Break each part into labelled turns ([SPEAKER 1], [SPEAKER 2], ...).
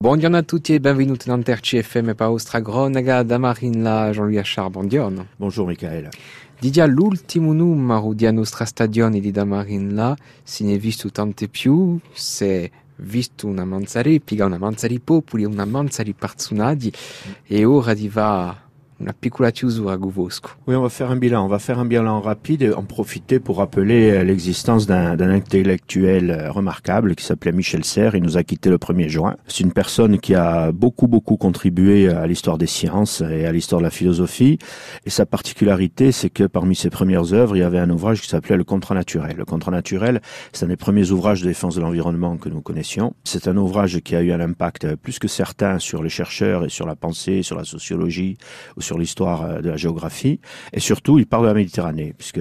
[SPEAKER 1] Buongiorno a tutti e benvenuti dans Terci FM pa Ostra Gronaga da Marine la Jean-Louis Achard. Buongiorno.
[SPEAKER 2] Bonjour Michael.
[SPEAKER 1] Didia l'ultimo numero di nostra stagione di da Marine la si ne visto tante più, se visto una manzari, piga una manzari popoli, una manzari personaggi e ora di va una piccola chiusura Gouvosco.
[SPEAKER 2] Oui, on va faire un bilan. On va faire un bilan rapide et en profiter pour rappeler euh, l'existence d'un intellectuel euh, remarquable qui s'appelait Michel Serres. Il nous a quitté le 1er juin. C'est une personne qui a beaucoup, beaucoup contribué à l'histoire des sciences et à l'histoire de la philosophie. Et sa particularité, c'est que parmi ses premières œuvres, il y avait un ouvrage qui s'appelait Le Contrat naturel. Le Contrat naturel, c'est un des premiers ouvrages de défense de l'environnement que nous connaissions. C'est un ouvrage qui a eu un impact plus que certain sur les chercheurs et sur la pensée, sur la sociologie, sur l'histoire euh, de la géographie, et surtout il parle de la Méditerranée, puisque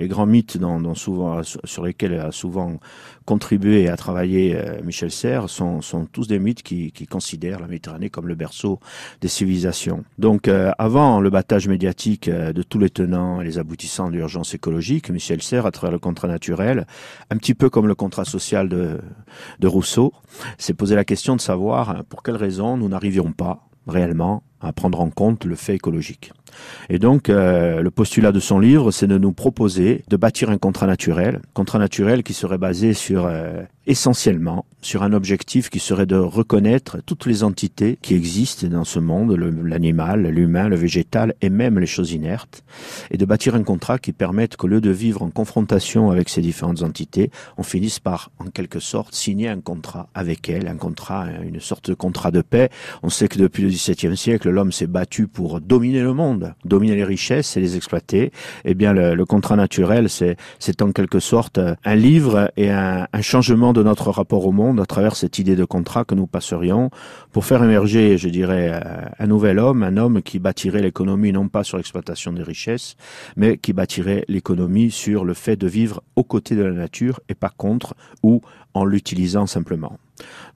[SPEAKER 2] les grands mythes dont, souvent, sur lesquels a souvent contribué et a travaillé euh, Michel Serres sont, tous des mythes qui, considèrent la Méditerranée comme le berceau des civilisations. Donc euh, avant le battage médiatique de tous les tenants et les aboutissants de l'urgence écologique, Michel Serres, à travers le contrat naturel, un petit peu comme le contrat social de, de Rousseau, s'est posé la question de savoir pour quelles raisons nous n'arrivions pas réellement à prendre en compte le fait écologique. Et donc, euh, le postulat de son livre, c'est de nous proposer de bâtir un contrat naturel, contrat naturel qui serait basé sur euh, essentiellement sur un objectif qui serait de reconnaître toutes les entités qui existent dans ce monde, l'animal, l'humain, le végétal et même les choses inertes, et de bâtir un contrat qui permette qu'au lieu de vivre en confrontation avec ces différentes entités, on finisse par, en quelque sorte, signer un contrat avec elles, un contrat, une sorte de contrat de paix. On sait que depuis le XVIIe siècle, l'homme s'est battu pour dominer le monde, dominer les richesses et les exploiter. Eh bien, le, contrat naturel, c'est en quelque sorte un livre et un, un changement de notre rapport au monde à travers cette idée de contrat que nous passerions pour faire émerger, je dirais, un nouvel homme, un homme qui bâtirait l'économie non pas sur l'exploitation des richesses, mais qui bâtirait l'économie sur le fait de vivre aux côtés de la nature et pas contre ou en l'utilisant simplement.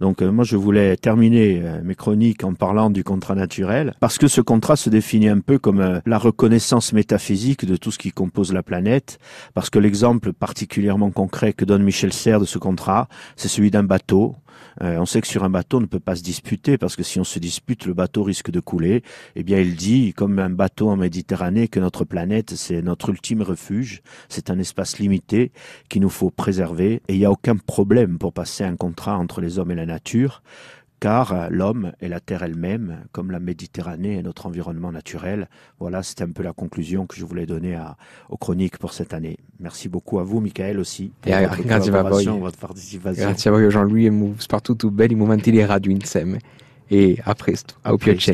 [SPEAKER 2] Donc euh, moi je voulais terminer euh, mes chroniques en parlant du contrat naturel parce que ce contrat se définit un peu comme euh, la reconnaissance métaphysique de tout ce qui compose la planète parce que l'exemple particulièrement concret que donne Michel Serres de ce contrat, c'est celui d'un bateau euh, on sait que sur un bateau, on ne peut pas se disputer parce que si on se dispute, le bateau risque de couler. Eh bien, il dit, comme un bateau en Méditerranée, que notre planète, c'est notre ultime refuge. C'est un espace limité qu'il nous faut préserver et il n'y a aucun problème pour passer un contrat entre les hommes et la nature car l'homme et la terre elle-même, comme la Méditerranée et notre environnement naturel. Voilà, c'était un peu la conclusion que je voulais donner à, aux chroniques pour cette année. Merci beaucoup à vous, Michael, aussi,
[SPEAKER 1] pour
[SPEAKER 2] votre
[SPEAKER 1] collaboration,
[SPEAKER 2] votre participation.
[SPEAKER 1] Grazie a voi, Jean-Louis, e partout belli momenti di radio insieme. E a presto,
[SPEAKER 2] a, a.